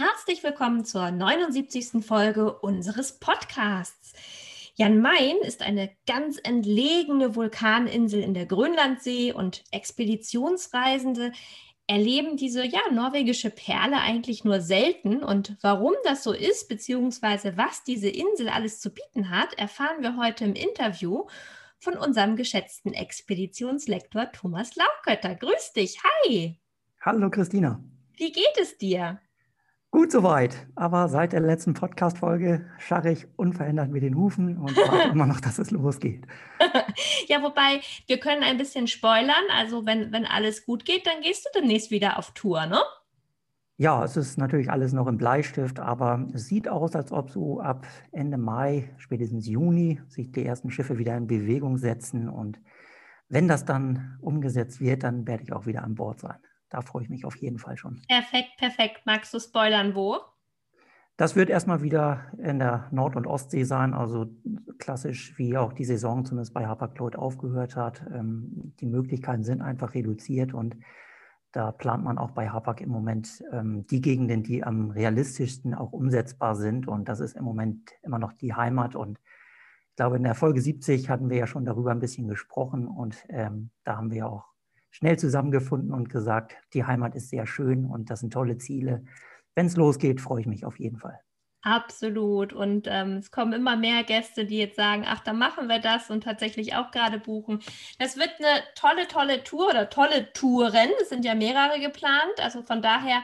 Herzlich willkommen zur 79. Folge unseres Podcasts. Jan Mayen ist eine ganz entlegene Vulkaninsel in der Grönlandsee und Expeditionsreisende erleben diese ja, norwegische Perle eigentlich nur selten. Und warum das so ist, beziehungsweise was diese Insel alles zu bieten hat, erfahren wir heute im Interview von unserem geschätzten Expeditionslektor Thomas Laukötter. Grüß dich, hi! Hallo Christina. Wie geht es dir? Gut soweit, aber seit der letzten Podcast-Folge scharre ich unverändert mit den Hufen und warte immer noch, dass es losgeht. ja, wobei wir können ein bisschen spoilern. Also wenn, wenn alles gut geht, dann gehst du demnächst wieder auf Tour, ne? Ja, es ist natürlich alles noch im Bleistift, aber es sieht aus, als ob so ab Ende Mai, spätestens Juni, sich die ersten Schiffe wieder in Bewegung setzen. Und wenn das dann umgesetzt wird, dann werde ich auch wieder an Bord sein da freue ich mich auf jeden Fall schon. Perfekt, perfekt. Magst du spoilern, wo? Das wird erstmal wieder in der Nord- und Ostsee sein, also klassisch wie auch die Saison zumindest bei Hapag-Lloyd aufgehört hat. Ähm, die Möglichkeiten sind einfach reduziert und da plant man auch bei Hapag im Moment ähm, die Gegenden, die am realistischsten auch umsetzbar sind. Und das ist im Moment immer noch die Heimat. Und ich glaube, in der Folge 70 hatten wir ja schon darüber ein bisschen gesprochen. Und ähm, da haben wir auch schnell zusammengefunden und gesagt, die Heimat ist sehr schön und das sind tolle Ziele. Wenn es losgeht, freue ich mich auf jeden Fall. Absolut. Und ähm, es kommen immer mehr Gäste, die jetzt sagen, ach, da machen wir das und tatsächlich auch gerade buchen. Das wird eine tolle, tolle Tour oder tolle Touren. Es sind ja mehrere geplant. Also von daher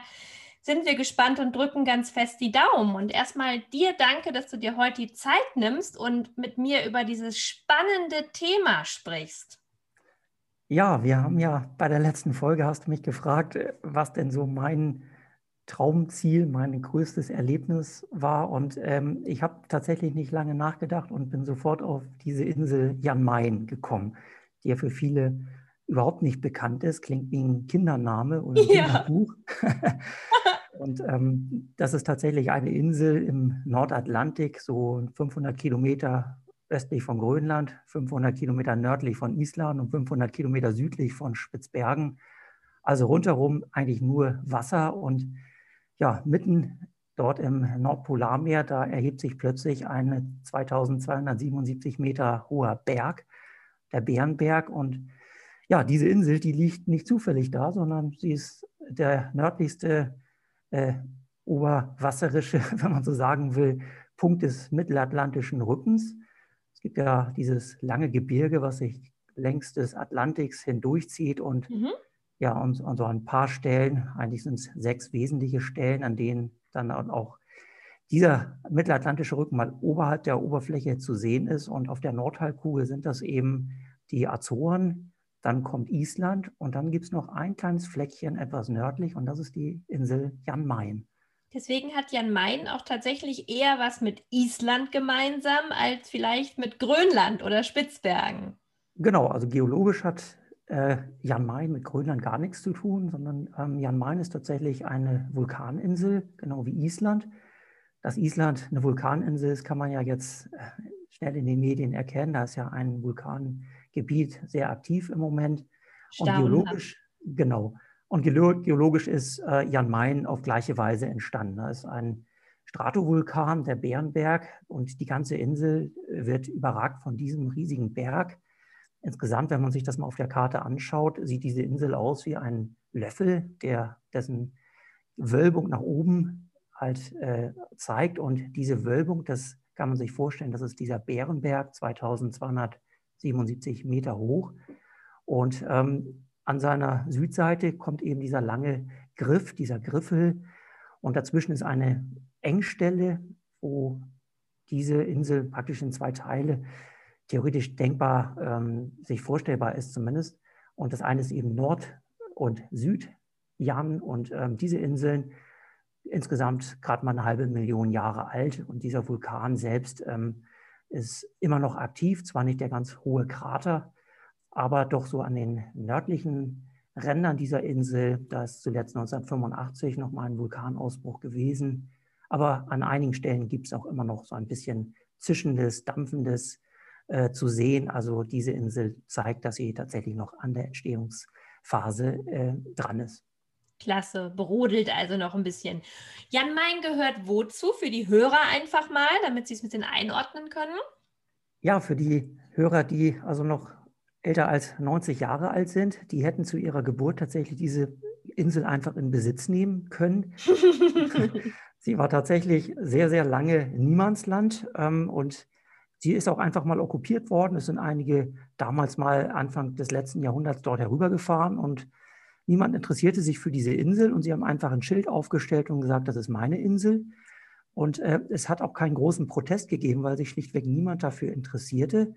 sind wir gespannt und drücken ganz fest die Daumen. Und erstmal dir danke, dass du dir heute die Zeit nimmst und mit mir über dieses spannende Thema sprichst. Ja, wir haben ja bei der letzten Folge hast du mich gefragt, äh, was denn so mein Traumziel, mein größtes Erlebnis war. Und ähm, ich habe tatsächlich nicht lange nachgedacht und bin sofort auf diese Insel Jan Mayen gekommen, die ja für viele überhaupt nicht bekannt ist. Klingt wie ein Kindername oder ein ja. Kinderbuch. und ähm, das ist tatsächlich eine Insel im Nordatlantik, so 500 Kilometer östlich von Grönland, 500 Kilometer nördlich von Island und 500 Kilometer südlich von Spitzbergen. Also rundherum eigentlich nur Wasser und ja, mitten dort im Nordpolarmeer, da erhebt sich plötzlich ein 2277 Meter hoher Berg, der Bärenberg. Und ja, diese Insel, die liegt nicht zufällig da, sondern sie ist der nördlichste äh, oberwasserische, wenn man so sagen will, Punkt des mittelatlantischen Rückens. Es gibt ja dieses lange Gebirge, was sich längs des Atlantiks hindurchzieht und mhm. ja, und, und so ein paar Stellen, eigentlich sind es sechs wesentliche Stellen, an denen dann auch dieser mittelatlantische Rücken mal oberhalb der Oberfläche zu sehen ist. Und auf der Nordhalbkugel sind das eben die Azoren, dann kommt Island und dann gibt es noch ein kleines Fleckchen etwas nördlich und das ist die Insel Jan Mayen. Deswegen hat Jan Mayen auch tatsächlich eher was mit Island gemeinsam als vielleicht mit Grönland oder Spitzbergen. Genau, also geologisch hat äh, Jan Mayen mit Grönland gar nichts zu tun, sondern ähm, Jan Mayen ist tatsächlich eine Vulkaninsel, genau wie Island. Dass Island eine Vulkaninsel ist, kann man ja jetzt äh, schnell in den Medien erkennen. Da ist ja ein Vulkangebiet sehr aktiv im Moment. Und geologisch, genau. Und geologisch ist äh, Jan Mayen auf gleiche Weise entstanden. Das ist ein Stratovulkan, der Bärenberg, und die ganze Insel wird überragt von diesem riesigen Berg. Insgesamt, wenn man sich das mal auf der Karte anschaut, sieht diese Insel aus wie ein Löffel, der dessen Wölbung nach oben halt äh, zeigt. Und diese Wölbung, das kann man sich vorstellen, das ist dieser Bärenberg, 2277 Meter hoch. Und ähm, an seiner Südseite kommt eben dieser lange Griff, dieser Griffel. Und dazwischen ist eine Engstelle, wo diese Insel praktisch in zwei Teile theoretisch denkbar ähm, sich vorstellbar ist zumindest. Und das eine ist eben Nord- und Südjan. Und ähm, diese Inseln insgesamt gerade mal eine halbe Million Jahre alt. Und dieser Vulkan selbst ähm, ist immer noch aktiv, zwar nicht der ganz hohe Krater, aber doch so an den nördlichen Rändern dieser Insel. Da ist zuletzt 1985 noch mal ein Vulkanausbruch gewesen. Aber an einigen Stellen gibt es auch immer noch so ein bisschen zischendes, dampfendes äh, zu sehen. Also diese Insel zeigt, dass sie tatsächlich noch an der Entstehungsphase äh, dran ist. Klasse, brodelt also noch ein bisschen. Jan Main gehört wozu? Für die Hörer einfach mal, damit sie es ein bisschen einordnen können? Ja, für die Hörer, die also noch älter als 90 Jahre alt sind, die hätten zu ihrer Geburt tatsächlich diese Insel einfach in Besitz nehmen können. sie war tatsächlich sehr, sehr lange Niemandsland ähm, und sie ist auch einfach mal okkupiert worden. Es sind einige damals mal Anfang des letzten Jahrhunderts dort herübergefahren und niemand interessierte sich für diese Insel und sie haben einfach ein Schild aufgestellt und gesagt, das ist meine Insel. Und äh, es hat auch keinen großen Protest gegeben, weil sich schlichtweg niemand dafür interessierte.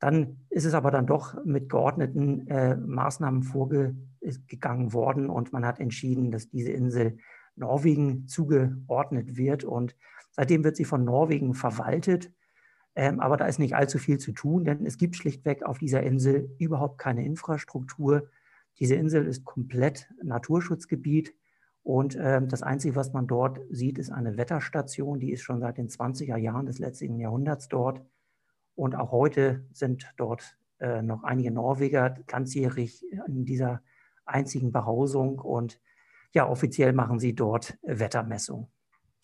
Dann ist es aber dann doch mit geordneten äh, Maßnahmen vorgegangen worden und man hat entschieden, dass diese Insel Norwegen zugeordnet wird. Und seitdem wird sie von Norwegen verwaltet. Ähm, aber da ist nicht allzu viel zu tun, denn es gibt schlichtweg auf dieser Insel überhaupt keine Infrastruktur. Diese Insel ist komplett Naturschutzgebiet. Und ähm, das Einzige, was man dort sieht, ist eine Wetterstation. Die ist schon seit den 20er Jahren des letzten Jahrhunderts dort. Und auch heute sind dort äh, noch einige Norweger ganzjährig in dieser einzigen Behausung. Und ja, offiziell machen sie dort Wettermessung.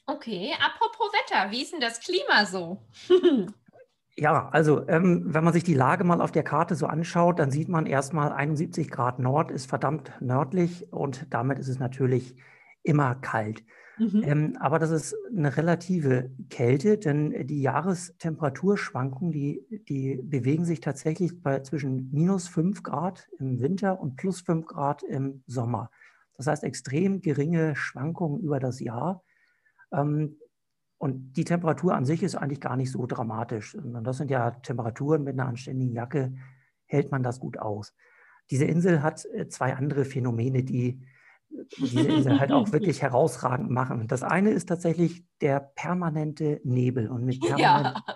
Okay, apropos Wetter, wie ist denn das Klima so? ja, also ähm, wenn man sich die Lage mal auf der Karte so anschaut, dann sieht man erstmal 71 Grad Nord ist verdammt nördlich und damit ist es natürlich immer kalt. Mhm. Ähm, aber das ist eine relative Kälte, denn die Jahrestemperaturschwankungen, die, die bewegen sich tatsächlich bei zwischen minus 5 Grad im Winter und plus 5 Grad im Sommer. Das heißt extrem geringe Schwankungen über das Jahr. Ähm, und die Temperatur an sich ist eigentlich gar nicht so dramatisch. Und das sind ja Temperaturen mit einer anständigen Jacke, hält man das gut aus. Diese Insel hat äh, zwei andere Phänomene, die diese Insel halt auch wirklich herausragend machen. Das eine ist tatsächlich der permanente Nebel. Und mit permanent, ja.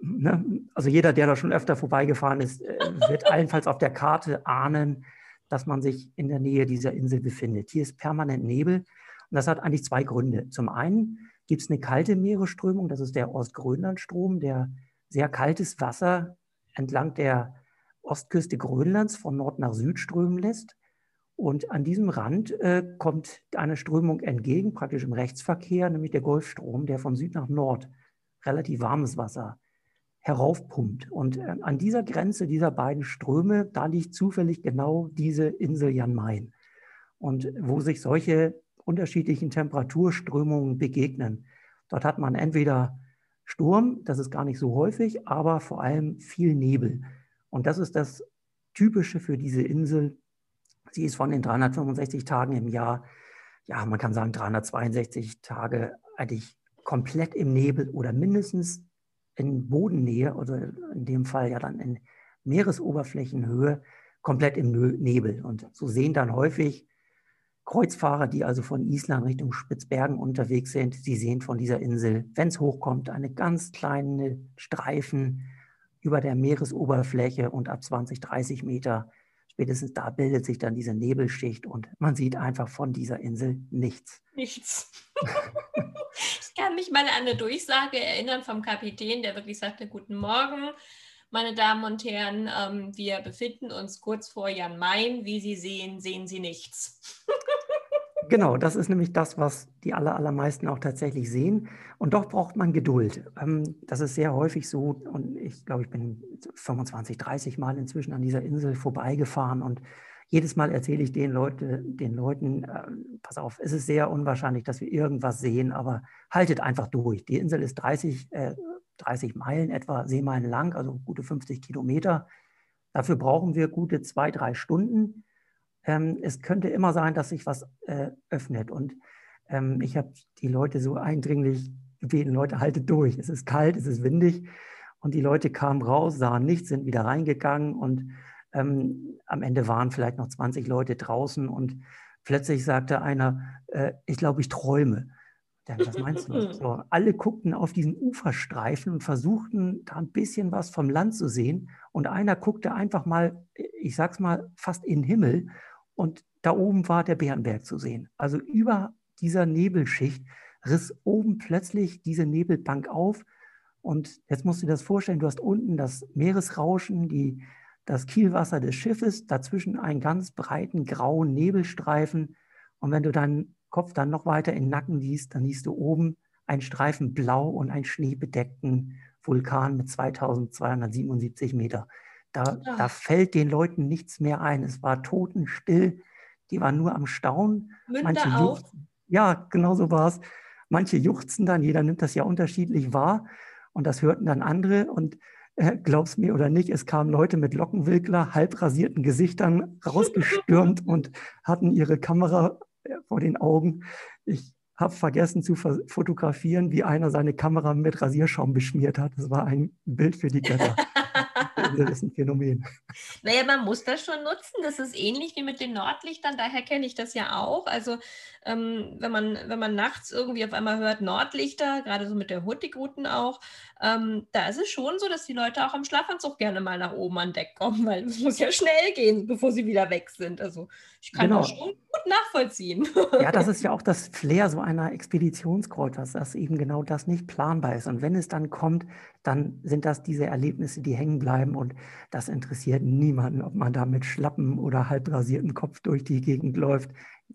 ne, also jeder, der da schon öfter vorbeigefahren ist, äh, wird allenfalls auf der Karte ahnen, dass man sich in der Nähe dieser Insel befindet. Hier ist permanent Nebel. Und das hat eigentlich zwei Gründe. Zum einen gibt es eine kalte Meeresströmung, das ist der Ostgrönlandstrom, der sehr kaltes Wasser entlang der Ostküste Grönlands von Nord nach Süd strömen lässt. Und an diesem Rand äh, kommt eine Strömung entgegen, praktisch im Rechtsverkehr, nämlich der Golfstrom, der von Süd nach Nord relativ warmes Wasser heraufpumpt. Und äh, an dieser Grenze dieser beiden Ströme, da liegt zufällig genau diese Insel Jan Mayen. Und wo sich solche unterschiedlichen Temperaturströmungen begegnen. Dort hat man entweder Sturm, das ist gar nicht so häufig, aber vor allem viel Nebel. Und das ist das Typische für diese Insel, Sie ist von den 365 Tagen im Jahr, ja, man kann sagen 362 Tage eigentlich komplett im Nebel oder mindestens in Bodennähe oder in dem Fall ja dann in Meeresoberflächenhöhe komplett im Nebel. Und so sehen dann häufig Kreuzfahrer, die also von Island Richtung Spitzbergen unterwegs sind, sie sehen von dieser Insel, wenn es hochkommt, eine ganz kleine Streifen über der Meeresoberfläche und ab 20, 30 Meter spätestens da bildet sich dann diese Nebelschicht und man sieht einfach von dieser Insel nichts. Nichts. ich kann mich mal an eine Durchsage erinnern vom Kapitän, der wirklich sagte, guten Morgen, meine Damen und Herren, ähm, wir befinden uns kurz vor Jan Main. Wie Sie sehen, sehen Sie nichts. Genau, das ist nämlich das, was die aller, allermeisten auch tatsächlich sehen. Und doch braucht man Geduld. Ähm, das ist sehr häufig so. Und ich glaube, ich bin 25, 30 Mal inzwischen an dieser Insel vorbeigefahren. Und jedes Mal erzähle ich den, Leute, den Leuten, äh, pass auf, es ist sehr unwahrscheinlich, dass wir irgendwas sehen, aber haltet einfach durch. Die Insel ist 30, äh, 30 Meilen etwa, Seemeilen lang, also gute 50 Kilometer. Dafür brauchen wir gute zwei, drei Stunden ähm, es könnte immer sein, dass sich was äh, öffnet. Und ähm, ich habe die Leute so eindringlich gebeten, Leute, haltet durch. Es ist kalt, es ist windig. Und die Leute kamen raus, sahen nichts, sind wieder reingegangen. Und ähm, am Ende waren vielleicht noch 20 Leute draußen. Und plötzlich sagte einer, äh, ich glaube, ich träume. Ja, was meinst du? So, alle guckten auf diesen Uferstreifen und versuchten da ein bisschen was vom Land zu sehen. Und einer guckte einfach mal, ich sag's mal, fast in den Himmel. Und da oben war der Bärenberg zu sehen. Also über dieser Nebelschicht riss oben plötzlich diese Nebelbank auf. Und jetzt musst du dir das vorstellen, du hast unten das Meeresrauschen, die, das Kielwasser des Schiffes, dazwischen einen ganz breiten grauen Nebelstreifen. Und wenn du deinen Kopf dann noch weiter in den Nacken liest, dann siehst du oben einen Streifen blau und einen schneebedeckten Vulkan mit 2277 Meter. Da, ja. da fällt den Leuten nichts mehr ein. Es war totenstill. Die waren nur am Staunen. Münder Manche auch. Ja, genau so war es. Manche juchzen dann, jeder nimmt das ja unterschiedlich wahr. Und das hörten dann andere. Und äh, glaub's mir oder nicht, es kamen Leute mit Lockenwickler, halb rasierten Gesichtern rausgestürmt und hatten ihre Kamera äh, vor den Augen. Ich habe vergessen zu fotografieren, wie einer seine Kamera mit Rasierschaum beschmiert hat. Das war ein Bild für die Götter. das ist ein Phänomen. Naja, man muss das schon nutzen. Das ist ähnlich wie mit den Nordlichtern. Daher kenne ich das ja auch. Also ähm, wenn, man, wenn man nachts irgendwie auf einmal hört Nordlichter, gerade so mit der Hurtigruten auch, ähm, da ist es schon so, dass die Leute auch am Schlafanzug gerne mal nach oben an Deck kommen, weil es muss ja schnell gehen, bevor sie wieder weg sind. Also ich kann genau. das schon gut nachvollziehen. Ja, das ist ja auch das Flair so einer Expeditionskreuz, dass eben genau das nicht planbar ist. Und wenn es dann kommt, dann sind das diese Erlebnisse, die hängen bleiben und das interessiert niemanden, ob man da mit schlappen oder halb rasierten Kopf durch die Gegend läuft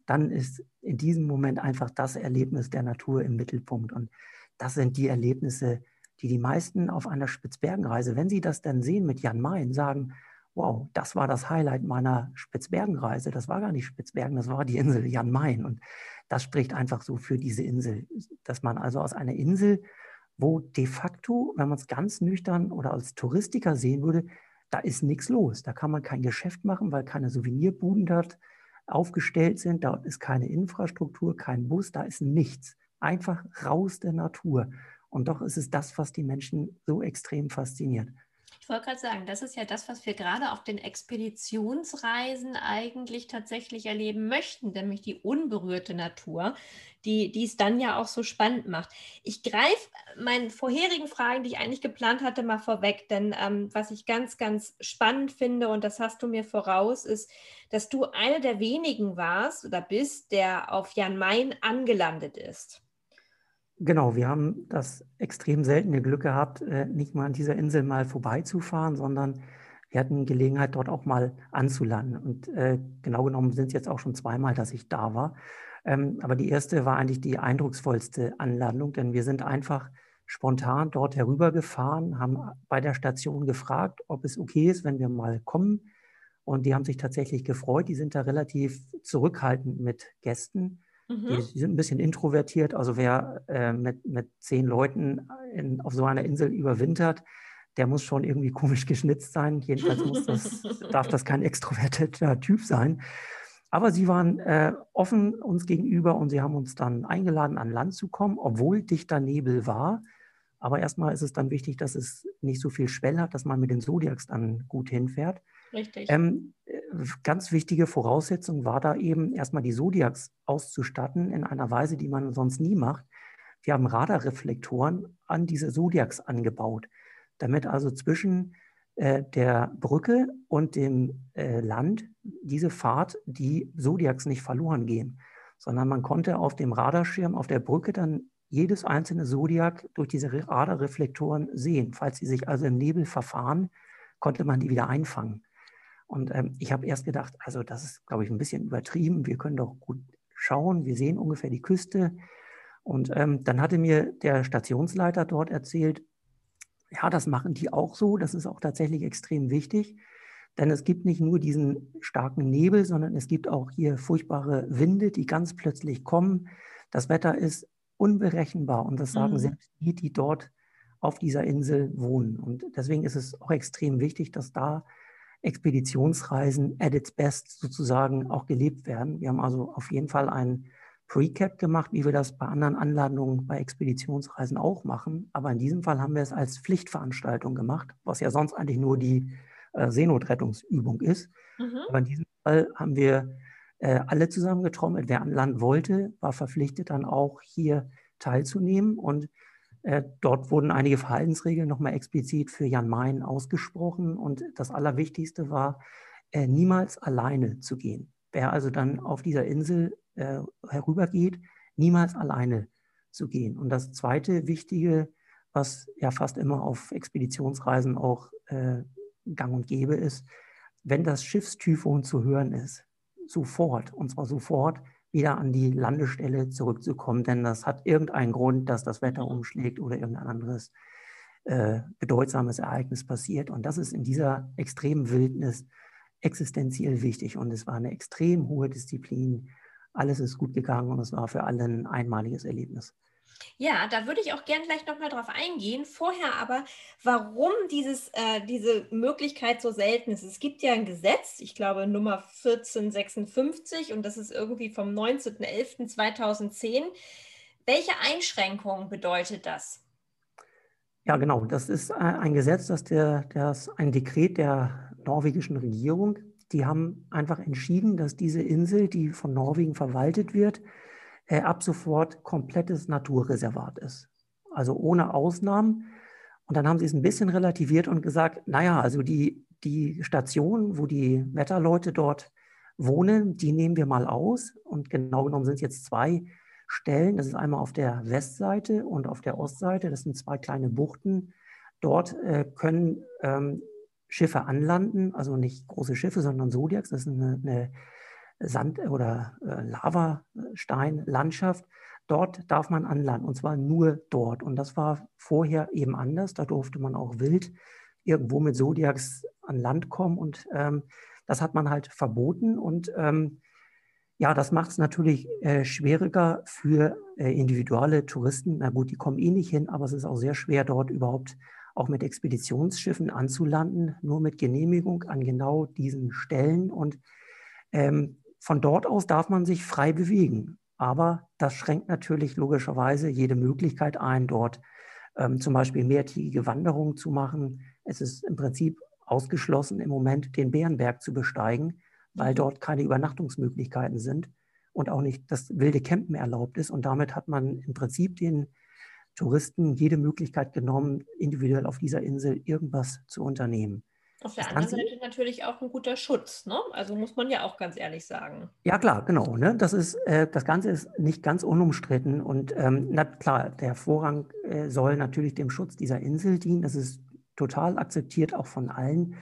dann ist in diesem Moment einfach das Erlebnis der Natur im Mittelpunkt. Und das sind die Erlebnisse, die die meisten auf einer Spitzbergenreise, wenn sie das dann sehen mit Jan Mayen, sagen, wow, das war das Highlight meiner Spitzbergenreise. Das war gar nicht Spitzbergen, das war die Insel Jan Mayen. Und das spricht einfach so für diese Insel, dass man also aus einer Insel, wo de facto, wenn man es ganz nüchtern oder als Touristiker sehen würde, da ist nichts los. Da kann man kein Geschäft machen, weil keine Souvenirbuden dort aufgestellt sind. Dort ist keine Infrastruktur, kein Bus, da ist nichts. Einfach raus der Natur. Und doch ist es das, was die Menschen so extrem fasziniert. Ich wollte gerade sagen, das ist ja das, was wir gerade auf den Expeditionsreisen eigentlich tatsächlich erleben möchten, nämlich die unberührte Natur, die, die es dann ja auch so spannend macht. Ich greife meinen vorherigen Fragen, die ich eigentlich geplant hatte, mal vorweg, denn ähm, was ich ganz, ganz spannend finde, und das hast du mir voraus, ist, dass du einer der wenigen warst oder bist, der auf Jan Mayen angelandet ist. Genau, wir haben das extrem seltene Glück gehabt, äh, nicht mal an dieser Insel mal vorbeizufahren, sondern wir hatten Gelegenheit, dort auch mal anzulanden. Und äh, genau genommen sind es jetzt auch schon zweimal, dass ich da war. Ähm, aber die erste war eigentlich die eindrucksvollste Anlandung, denn wir sind einfach spontan dort herübergefahren, haben bei der Station gefragt, ob es okay ist, wenn wir mal kommen. Und die haben sich tatsächlich gefreut. Die sind da relativ zurückhaltend mit Gästen. Mhm. Die, sind ein bisschen introvertiert. Also wer äh, mit, mit zehn Leuten in, auf so einer Insel überwintert, der muss schon irgendwie komisch geschnitzt sein. Jedenfalls muss das, darf das kein extrovertierter Typ sein. Aber sie waren äh, offen uns gegenüber und sie haben uns dann eingeladen, an Land zu kommen, obwohl dichter Nebel war. Aber erstmal ist es dann wichtig, dass es nicht so viel Schwell hat, dass man mit den Zodiacs dann gut hinfährt. Richtig. Ähm, ganz wichtige Voraussetzung war da eben erstmal die Zodiacs auszustatten in einer Weise, die man sonst nie macht. Wir haben Radarreflektoren an diese Zodiacs angebaut, damit also zwischen äh, der Brücke und dem äh, Land diese Fahrt die Zodiacs nicht verloren gehen, sondern man konnte auf dem Radarschirm auf der Brücke dann jedes einzelne Zodiac durch diese Radarreflektoren sehen. Falls sie sich also im Nebel verfahren, konnte man die wieder einfangen. Und ähm, ich habe erst gedacht, also das ist, glaube ich, ein bisschen übertrieben. Wir können doch gut schauen. Wir sehen ungefähr die Küste. Und ähm, dann hatte mir der Stationsleiter dort erzählt, ja, das machen die auch so. Das ist auch tatsächlich extrem wichtig. Denn es gibt nicht nur diesen starken Nebel, sondern es gibt auch hier furchtbare Winde, die ganz plötzlich kommen. Das Wetter ist unberechenbar und das sagen mhm. selbst die, die dort auf dieser Insel wohnen. Und deswegen ist es auch extrem wichtig, dass da Expeditionsreisen at its best sozusagen auch gelebt werden. Wir haben also auf jeden Fall ein Pre-Cap gemacht, wie wir das bei anderen Anladungen bei Expeditionsreisen auch machen. Aber in diesem Fall haben wir es als Pflichtveranstaltung gemacht, was ja sonst eigentlich nur die äh, Seenotrettungsübung ist. Mhm. Aber in diesem Fall haben wir äh, alle zusammengetrommelt. Wer an Land wollte, war verpflichtet dann auch hier teilzunehmen. Und dort wurden einige Verhaltensregeln nochmal explizit für Jan Mayen ausgesprochen. Und das Allerwichtigste war, äh, niemals alleine zu gehen. Wer also dann auf dieser Insel äh, herübergeht, niemals alleine zu gehen. Und das zweite Wichtige, was ja fast immer auf Expeditionsreisen auch äh, gang und gäbe ist, wenn das Schiffstyphon zu hören ist, sofort, und zwar sofort, wieder an die Landestelle zurückzukommen, denn das hat irgendeinen Grund, dass das Wetter umschlägt oder irgendein anderes äh, bedeutsames Ereignis passiert. Und das ist in dieser extremen Wildnis existenziell wichtig. Und es war eine extrem hohe Disziplin. Alles ist gut gegangen und es war für alle ein einmaliges Erlebnis. Ja, da würde ich auch gern gleich nochmal drauf eingehen. Vorher aber, warum dieses, äh, diese Möglichkeit so selten ist. Es gibt ja ein Gesetz, ich glaube Nummer 1456 und das ist irgendwie vom 19.11.2010. Welche Einschränkungen bedeutet das? Ja, genau. Das ist äh, ein Gesetz, das, der, das ein Dekret der norwegischen Regierung. Die haben einfach entschieden, dass diese Insel, die von Norwegen verwaltet wird, äh, ab sofort komplettes Naturreservat ist. Also ohne Ausnahmen. Und dann haben sie es ein bisschen relativiert und gesagt, naja, also die, die Station, wo die Wetterleute dort wohnen, die nehmen wir mal aus. Und genau genommen sind es jetzt zwei Stellen. Das ist einmal auf der Westseite und auf der Ostseite. Das sind zwei kleine Buchten. Dort äh, können ähm, Schiffe anlanden, also nicht große Schiffe, sondern Zodiacs. Das ist eine, eine Sand- oder äh, Lavasteinlandschaft. Dort darf man anlanden und zwar nur dort. Und das war vorher eben anders. Da durfte man auch wild irgendwo mit Zodiacs an Land kommen und ähm, das hat man halt verboten. Und ähm, ja, das macht es natürlich äh, schwieriger für äh, individuelle Touristen. Na gut, die kommen eh nicht hin, aber es ist auch sehr schwer, dort überhaupt auch mit Expeditionsschiffen anzulanden, nur mit Genehmigung an genau diesen Stellen. Und ähm, von dort aus darf man sich frei bewegen. Aber das schränkt natürlich logischerweise jede Möglichkeit ein, dort ähm, zum Beispiel mehrtägige Wanderungen zu machen. Es ist im Prinzip ausgeschlossen, im Moment den Bärenberg zu besteigen, weil dort keine Übernachtungsmöglichkeiten sind und auch nicht das wilde Campen erlaubt ist. Und damit hat man im Prinzip den Touristen jede Möglichkeit genommen, individuell auf dieser Insel irgendwas zu unternehmen. Auf der anderen Seite natürlich auch ein guter Schutz, ne? Also muss man ja auch ganz ehrlich sagen. Ja, klar, genau. Ne? Das, ist, äh, das Ganze ist nicht ganz unumstritten. Und ähm, na klar, der Vorrang äh, soll natürlich dem Schutz dieser Insel dienen. Das ist total akzeptiert, auch von allen.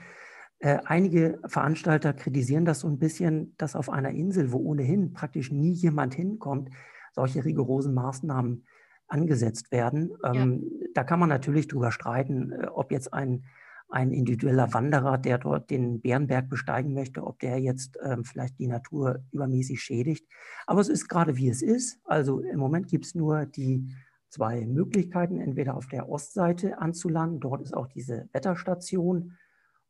Äh, einige Veranstalter kritisieren das so ein bisschen, dass auf einer Insel, wo ohnehin praktisch nie jemand hinkommt, solche rigorosen Maßnahmen angesetzt werden. Ähm, ja. Da kann man natürlich drüber streiten, äh, ob jetzt ein ein individueller Wanderer, der dort den Bärenberg besteigen möchte, ob der jetzt ähm, vielleicht die Natur übermäßig schädigt. Aber es ist gerade wie es ist. Also im Moment gibt es nur die zwei Möglichkeiten, entweder auf der Ostseite anzulanden, dort ist auch diese Wetterstation,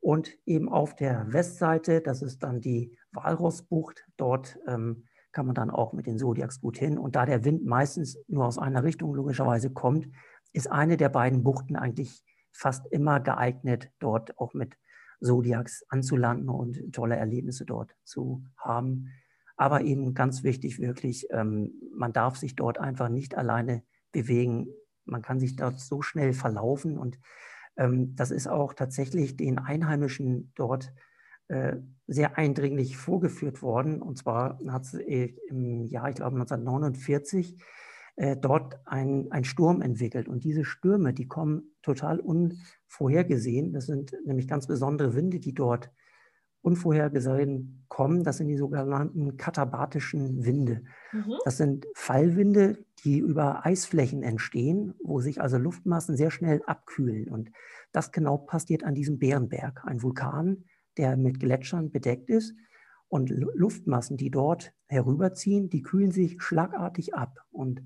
und eben auf der Westseite, das ist dann die Walrossbucht, dort ähm, kann man dann auch mit den Zodiacs gut hin. Und da der Wind meistens nur aus einer Richtung logischerweise kommt, ist eine der beiden Buchten eigentlich fast immer geeignet, dort auch mit Zodiacs anzulanden und tolle Erlebnisse dort zu haben. Aber eben ganz wichtig wirklich, ähm, man darf sich dort einfach nicht alleine bewegen. Man kann sich dort so schnell verlaufen und ähm, das ist auch tatsächlich den Einheimischen dort äh, sehr eindringlich vorgeführt worden. Und zwar hat es äh, im Jahr, ich glaube 1949, äh, dort ein, ein Sturm entwickelt. Und diese Stürme, die kommen total unvorhergesehen. Das sind nämlich ganz besondere Winde, die dort unvorhergesehen kommen. Das sind die sogenannten katabatischen Winde. Mhm. Das sind Fallwinde, die über Eisflächen entstehen, wo sich also Luftmassen sehr schnell abkühlen. Und das genau passiert an diesem Bärenberg, ein Vulkan, der mit Gletschern bedeckt ist. Und Luftmassen, die dort herüberziehen, die kühlen sich schlagartig ab. Und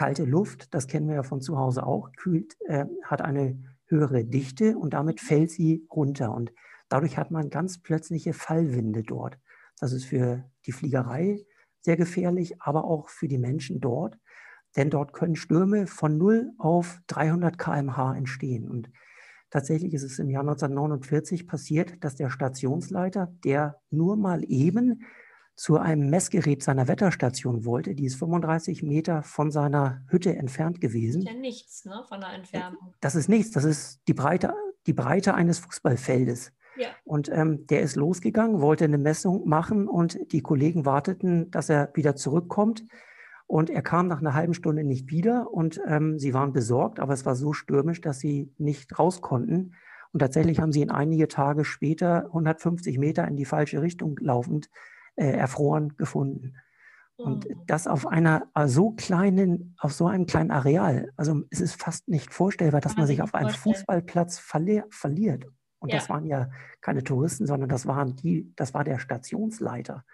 kalte Luft, das kennen wir ja von zu Hause auch, kühlt, äh, hat eine höhere Dichte und damit fällt sie runter. Und dadurch hat man ganz plötzliche Fallwinde dort. Das ist für die Fliegerei sehr gefährlich, aber auch für die Menschen dort. Denn dort können Stürme von 0 auf 300 km/h entstehen. Und tatsächlich ist es im Jahr 1949 passiert, dass der Stationsleiter, der nur mal eben zu einem Messgerät seiner Wetterstation wollte. Die ist 35 Meter von seiner Hütte entfernt gewesen. Ja, nichts ne, von der Entfernung. Das ist nichts, das ist die Breite, die Breite eines Fußballfeldes. Ja. Und ähm, der ist losgegangen, wollte eine Messung machen und die Kollegen warteten, dass er wieder zurückkommt. Und er kam nach einer halben Stunde nicht wieder und ähm, sie waren besorgt, aber es war so stürmisch, dass sie nicht raus konnten. Und tatsächlich haben sie ihn einige Tage später 150 Meter in die falsche Richtung laufend äh, erfroren gefunden. Und Mhm. das auf einer äh, so kleinen, auf so einem kleinen Areal. Also es ist fast nicht vorstellbar, dass man sich auf einem. Fußballplatz verli verliert. Und das Ja. waren ja keine Touristen, sondern das waren die, das war der Stationsleiter.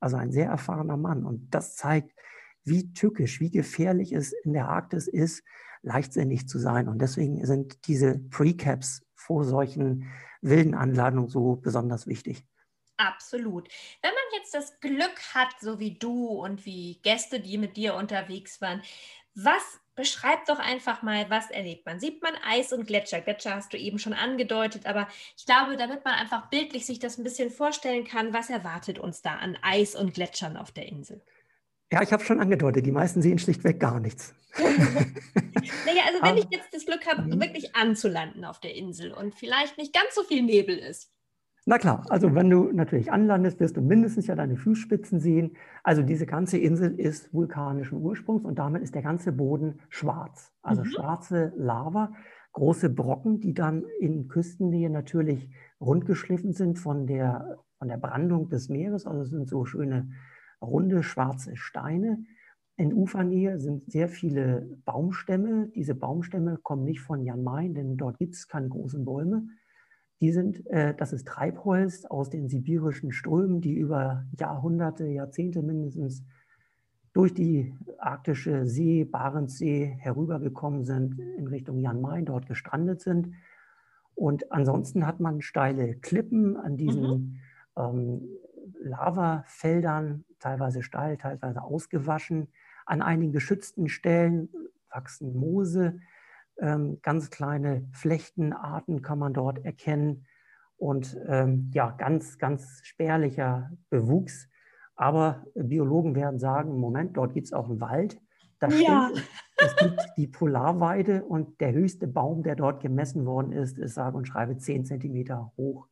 Also ein sehr erfahrener Mann. Und das zeigt, wie tückisch, wie gefährlich es in der Arktis ist, leichtsinnig zu sein. Und deswegen sind diese Precaps vor solchen wilden Anladungen so besonders wichtig. Absolut. Wenn man jetzt das Glück hat, so wie du und wie Gäste, die mit dir unterwegs waren, was beschreib doch einfach mal, was erlebt man? Sieht man Eis und Gletscher? Gletscher hast du eben schon angedeutet, aber ich glaube, damit man einfach bildlich sich das ein bisschen vorstellen kann, was erwartet uns da an Eis und Gletschern auf der Insel? Ja, ich habe schon angedeutet, die meisten sehen schlichtweg gar nichts. Naja, also wenn ich jetzt das Glück habe, Mhm. wirklich anzulanden auf der Insel und vielleicht nicht ganz so viel Nebel ist. Na klar, also wenn du natürlich anlandest, wirst du mindestens ja deine Fußspitzen sehen. Also diese ganze Insel ist vulkanischen Ursprungs und damit ist der ganze Boden schwarz. Also Mhm. schwarze Lava, große Brocken, die dann in Küstennähe natürlich rundgeschliffen sind von der, von der Brandung des Meeres. Also es sind so schöne runde schwarze Steine. In Ufernähe sind sehr viele Baumstämme. Diese Baumstämme kommen nicht von Jan Mayen, denn dort gibt es keine großen Bäume. Die sind, äh, das ist Treibholz aus den sibirischen Strömen, die über Jahrhunderte, Jahrzehnte mindestens durch die arktische See, Barentssee herübergekommen sind in Richtung Jan Mayen, dort gestrandet sind. Und ansonsten hat man steile Klippen an diesen ähm, Lavafeldern, teilweise steil, teilweise ausgewaschen. An einigen geschützten Stellen wachsen Moose, ganz kleine Flechtenarten kann man dort erkennen und ähm, ja, ganz, ganz spärlicher Bewuchs. Aber Biologen werden sagen, Moment, dort gibt es auch einen Wald. Das Ja. Es gibt die Polarweide und der höchste Baum, der dort gemessen worden ist, ist sage und schreibe 10 Zentimeter hoch.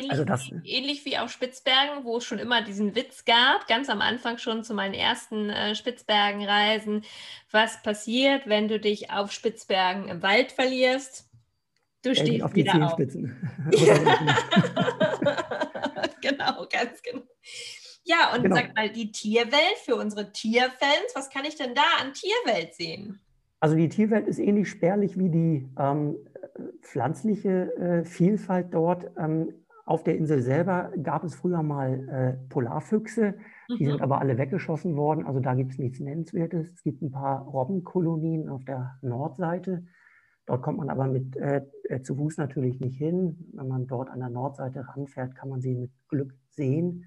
Ähnlich, Also das- wie, ähnlich wie auf Spitzbergen, wo es schon immer diesen Witz gab, ganz am Anfang schon zu meinen ersten äh, Spitzbergenreisen. Was passiert, wenn du dich auf Spitzbergen im Wald verlierst? Du stehst auf die wieder auf. Zehenspitzen. genau, ganz genau. Ja, und Genau. sag mal, die Tierwelt für unsere Tierfans, was kann ich denn da an Tierwelt sehen? Also die Tierwelt ist ähnlich spärlich wie die ähm, pflanzliche äh, Vielfalt dort. Ähm, auf der Insel selber gab es früher mal äh, Polarfüchse, die sind Mhm. aber alle weggeschossen worden. Also da gibt es nichts Nennenswertes. Es gibt ein paar Robbenkolonien auf der Nordseite. Dort kommt man aber mit äh, äh, zu Fuß natürlich nicht hin. Wenn man dort an der Nordseite ranfährt, kann man sie mit Glück sehen.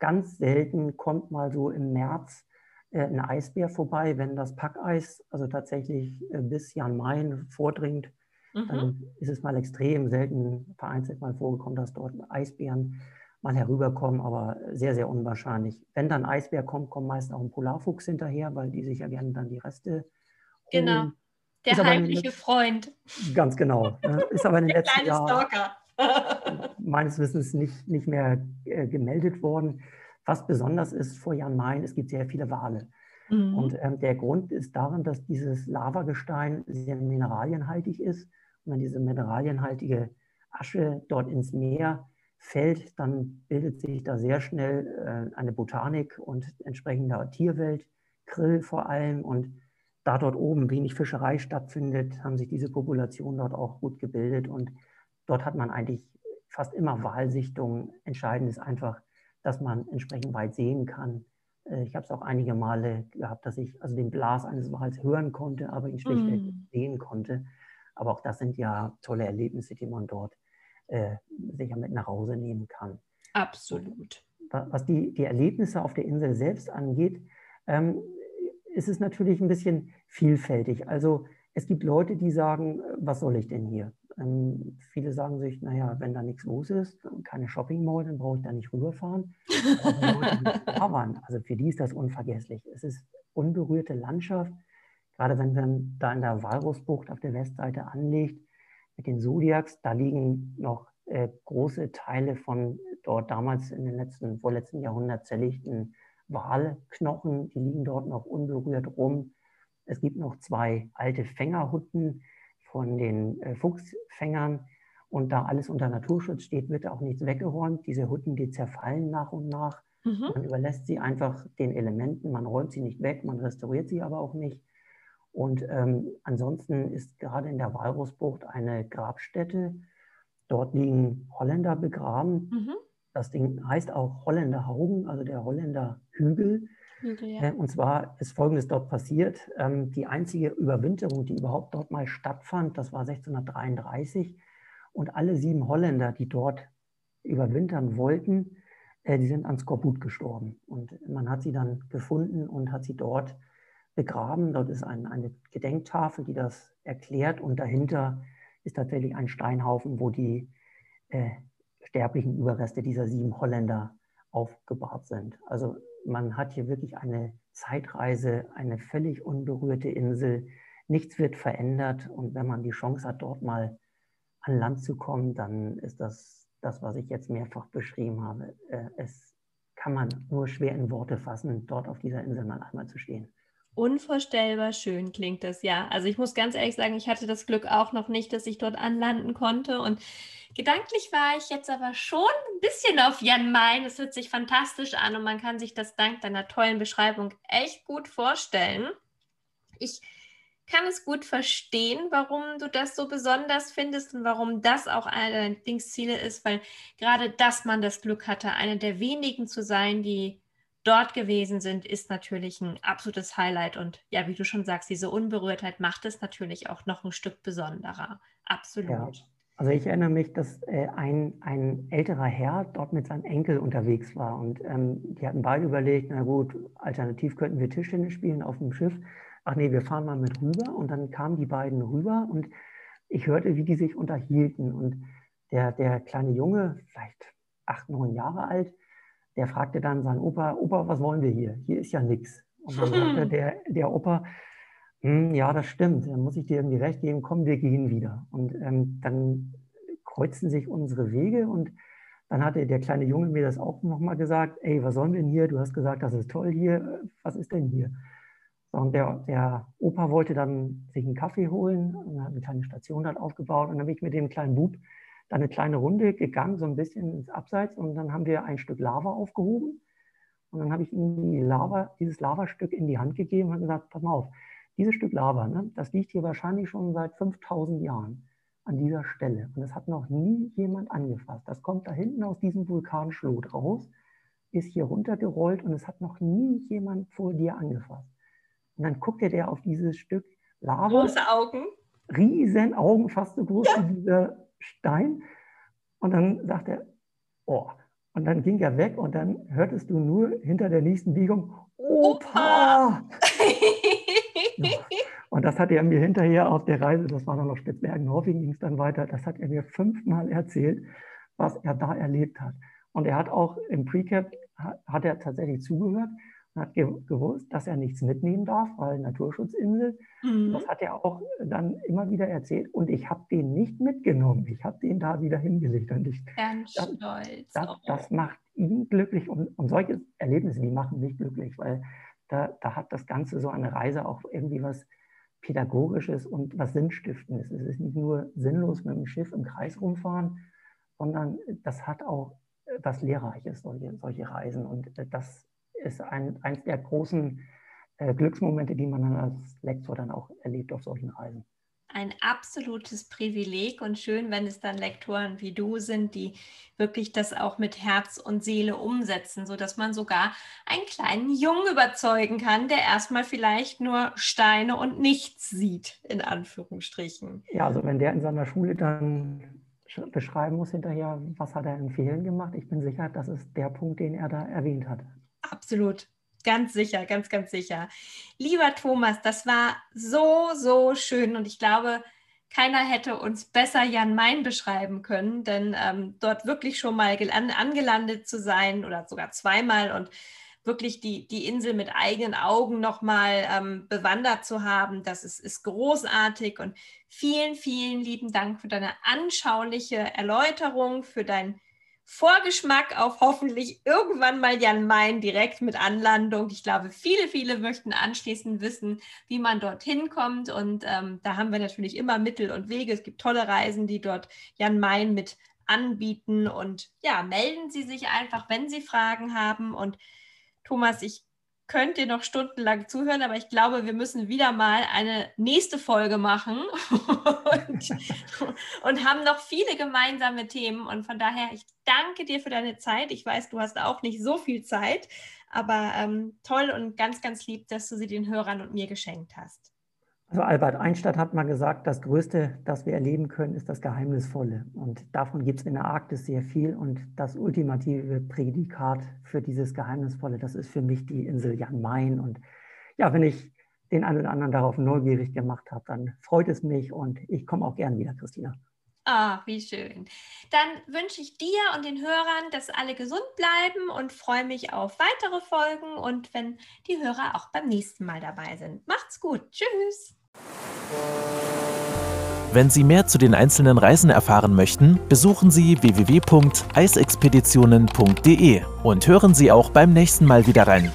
Ganz selten kommt mal so im März äh, ein Eisbär vorbei, wenn das Packeis also tatsächlich äh, bis Jan Mayen vordringt. Mhm. Dann ist es mal extrem selten vereinzelt mal vorgekommen, dass dort Eisbären mal herüberkommen, aber sehr, sehr unwahrscheinlich. Wenn dann Eisbär kommt, kommt meist auch ein Polarfuchs hinterher, weil die sich ja gerne dann die Reste Genau. Der ist heimliche Freund, Ganz genau. Ist aber in den der letzten kleine Jahren Stalker. meines Wissens nicht, nicht mehr äh, gemeldet worden. Was besonders ist vor Jan Mayen, es gibt sehr viele Wale. Mhm. Und ähm, der Grund ist darin, dass dieses Lavagestein sehr mineralienhaltig ist. Wenn diese mineralienhaltige Asche dort ins Meer fällt, dann bildet sich da sehr schnell äh, eine Botanik und entsprechender Tierwelt, Krill vor allem. Und da dort oben wenig Fischerei stattfindet, haben sich diese Populationen dort auch gut gebildet. Und dort hat man eigentlich fast immer Walsichtungen. Entscheidend ist einfach, dass man entsprechend weit sehen kann. Äh, Ich habe es auch einige Male gehabt, dass ich also den Blas eines Wals hören konnte, aber ihn schlichtweg Mm. sehen konnte. Aber auch das sind ja tolle Erlebnisse, die man dort äh, sicher mit nach Hause nehmen kann. Absolut. Wa- Was die, die Erlebnisse auf der Insel selbst angeht, ähm, ist es natürlich ein bisschen vielfältig. Also es gibt Leute, die sagen, was soll ich denn hier? Ähm, viele sagen sich, naja, wenn da nichts los ist, keine Shopping Mall, dann brauche ich da nicht rüberfahren. Aber waren, also für die ist das unvergesslich. Es ist unberührte Landschaft, gerade wenn man da in der Walrusbucht auf der Westseite anlegt, mit den Zodiacs, da liegen noch äh, große Teile von dort damals in den letzten, vorletzten Jahrhundert zerlegten Walknochen, die liegen dort noch unberührt rum. Es gibt noch zwei alte Fängerhutten von den äh, Fuchsfängern. Und da alles unter Naturschutz steht, wird auch nichts weggeräumt. Diese Hutten, die zerfallen nach und nach. Mhm. Man überlässt sie einfach den Elementen, man räumt sie nicht weg, man restauriert sie aber auch nicht. Und ähm, ansonsten ist gerade in der Walrusbucht eine Grabstätte. Dort liegen Holländer begraben. Mhm. Das Ding heißt auch Holländer Haugen, also der Holländer Hügel. Hügel ja. Äh, und zwar ist Folgendes dort passiert. Ähm, die einzige Überwinterung, die überhaupt dort mal stattfand, das war 1633. Und alle sieben Holländer, die dort überwintern wollten, äh, die sind an Skorbut gestorben. Und man hat sie dann gefunden und hat sie dort begraben. Dort ist ein, eine Gedenktafel, die das erklärt. Und dahinter ist tatsächlich ein Steinhaufen, wo die äh, sterblichen Überreste dieser sieben Holländer aufgebahrt sind. Also man hat hier wirklich eine Zeitreise, eine völlig unberührte Insel. Nichts wird verändert und wenn man die Chance hat, dort mal an Land zu kommen, dann ist das das, was ich jetzt mehrfach beschrieben habe. Äh, es kann man nur schwer in Worte fassen, dort auf dieser Insel mal einmal zu stehen. Unvorstellbar schön klingt das, ja. Also ich muss ganz ehrlich sagen, ich hatte das Glück auch noch nicht, dass ich dort anlanden konnte. Und gedanklich war ich jetzt aber schon ein bisschen auf Jan Main. Es hört sich fantastisch an und man kann sich das dank deiner tollen Beschreibung echt gut vorstellen. Ich kann es gut verstehen, warum du das so besonders findest und warum das auch einer deiner Lieblingsziele ist, weil gerade, dass man das Glück hatte, eine der wenigen zu sein, die dort gewesen sind, ist natürlich ein absolutes Highlight. Und ja, wie du schon sagst, diese Unberührtheit macht es natürlich auch noch ein Stück besonderer. Absolut. Ja. Also ich erinnere mich, dass äh, ein, ein älterer Herr dort mit seinem Enkel unterwegs war. Und ähm, die hatten beide überlegt, na gut, alternativ könnten wir Tischtennis spielen auf dem Schiff. Ach nee, wir fahren mal mit rüber. Und dann kamen die beiden rüber und ich hörte, wie die sich unterhielten. Und der, der kleine Junge, vielleicht acht, neun Jahre alt, der fragte dann seinen Opa, Opa, was wollen wir hier? Hier ist ja nichts. Und dann sagte der, der Opa, hm, ja, das stimmt, dann muss ich dir irgendwie recht geben, komm, wir gehen wieder. Und ähm, dann kreuzten sich unsere Wege und dann hatte der kleine Junge mir das auch nochmal gesagt, ey, was sollen wir denn hier? Du hast gesagt, das ist toll hier, was ist denn hier? Und der, der Opa wollte dann sich einen Kaffee holen und hat eine kleine Station dort aufgebaut und dann bin ich mit dem kleinen Bub dann eine kleine Runde gegangen, so ein bisschen ins Abseits und dann haben wir ein Stück Lava aufgehoben und dann habe ich ihm die Lava, dieses Lavastück in die Hand gegeben und gesagt, pass mal auf, dieses Stück Lava, ne, das liegt hier wahrscheinlich schon seit 5000 Jahren an dieser Stelle und es hat noch nie jemand angefasst. Das kommt da hinten aus diesem Vulkanschlot raus, ist hier runtergerollt und es hat noch nie jemand vor dir angefasst. Und dann guckte der auf dieses Stück Lava. Große Augen. Riesen Augen, fast so groß ja. wie dieser Stein. Und dann sagt er, oh. Und dann ging er weg und dann hörtest du nur hinter der nächsten Biegung, Opa! ja. Und das hat er mir hinterher auf der Reise, das war dann noch Spitzbergen-Norwegen, ging es dann weiter, das hat er mir fünfmal erzählt, was er da erlebt hat. Und er hat auch im Precap, hat er tatsächlich zugehört hat gewusst, dass er nichts mitnehmen darf, weil Naturschutzinsel. Mhm. Das hat er auch dann immer wieder erzählt. Und ich habe den nicht mitgenommen. Ich habe den da wieder hingelegt. Und ich, Ganz das, stolz. Das, oh. das, macht ihn glücklich. Und, und solche Erlebnisse, die machen mich glücklich, weil da, da hat das Ganze so eine Reise auch irgendwie was Pädagogisches und was Sinnstiftendes. Es ist nicht nur sinnlos mit dem Schiff im Kreis rumfahren, sondern das hat auch was Lehrreiches, solche, solche Reisen. Und das ist ein, eines der großen äh, Glücksmomente, die man dann als Lektor dann auch erlebt auf solchen Reisen. Ein absolutes Privileg und schön, wenn es dann Lektoren wie du sind, die wirklich das auch mit Herz und Seele umsetzen, sodass man sogar einen kleinen Jungen überzeugen kann, der erstmal vielleicht nur Steine und nichts sieht, in Anführungsstrichen. Ja, also wenn der in seiner Schule dann beschreiben muss hinterher, was hat er in Fehlen gemacht, ich bin sicher, das ist der Punkt, den er da erwähnt hat. Absolut. Ganz sicher, ganz, ganz sicher. Lieber Thomas, das war so, so schön und ich glaube, keiner hätte uns besser Jan Main beschreiben können, denn ähm, dort wirklich schon mal angelandet zu sein oder sogar zweimal und wirklich die, die Insel mit eigenen Augen nochmal ähm, bewandert zu haben. Das ist, ist großartig und vielen, vielen lieben Dank für deine anschauliche Erläuterung, für dein Vorgeschmack auf hoffentlich irgendwann mal Jan Main direkt mit Anlandung. Ich glaube, viele, viele möchten anschließend wissen, wie man dorthin kommt. Und ähm, da haben wir natürlich immer Mittel und Wege. Es gibt tolle Reisen, die dort Jan Main mit anbieten. Und ja, melden Sie sich einfach, wenn Sie Fragen haben. Und Thomas, ich könnte dir noch stundenlang zuhören, aber ich glaube, wir müssen wieder mal eine nächste Folge machen und, und, haben noch viele gemeinsame Themen. Und von daher, ich danke dir für deine Zeit. Ich weiß, du hast auch nicht so viel Zeit, aber ähm, toll und ganz, ganz lieb, dass du sie den Hörern und mir geschenkt hast. Also Albert Einstein hat mal gesagt, das Größte, das wir erleben können, ist das Geheimnisvolle. Und davon gibt es in der Arktis sehr viel. Und das ultimative Prädikat für dieses Geheimnisvolle, das ist für mich die Insel Jan Mayen. Und ja, wenn ich den einen oder anderen darauf neugierig gemacht habe, dann freut es mich und ich komme auch gern wieder, Christina. Ah, wie schön. Dann wünsche ich dir und den Hörern, dass alle gesund bleiben und freue mich auf weitere Folgen und wenn die Hörer auch beim nächsten Mal dabei sind. Macht's gut. Tschüss. Wenn Sie mehr zu den einzelnen Reisen erfahren möchten, besuchen Sie www.eisexpeditionen.de und hören Sie auch beim nächsten Mal wieder rein.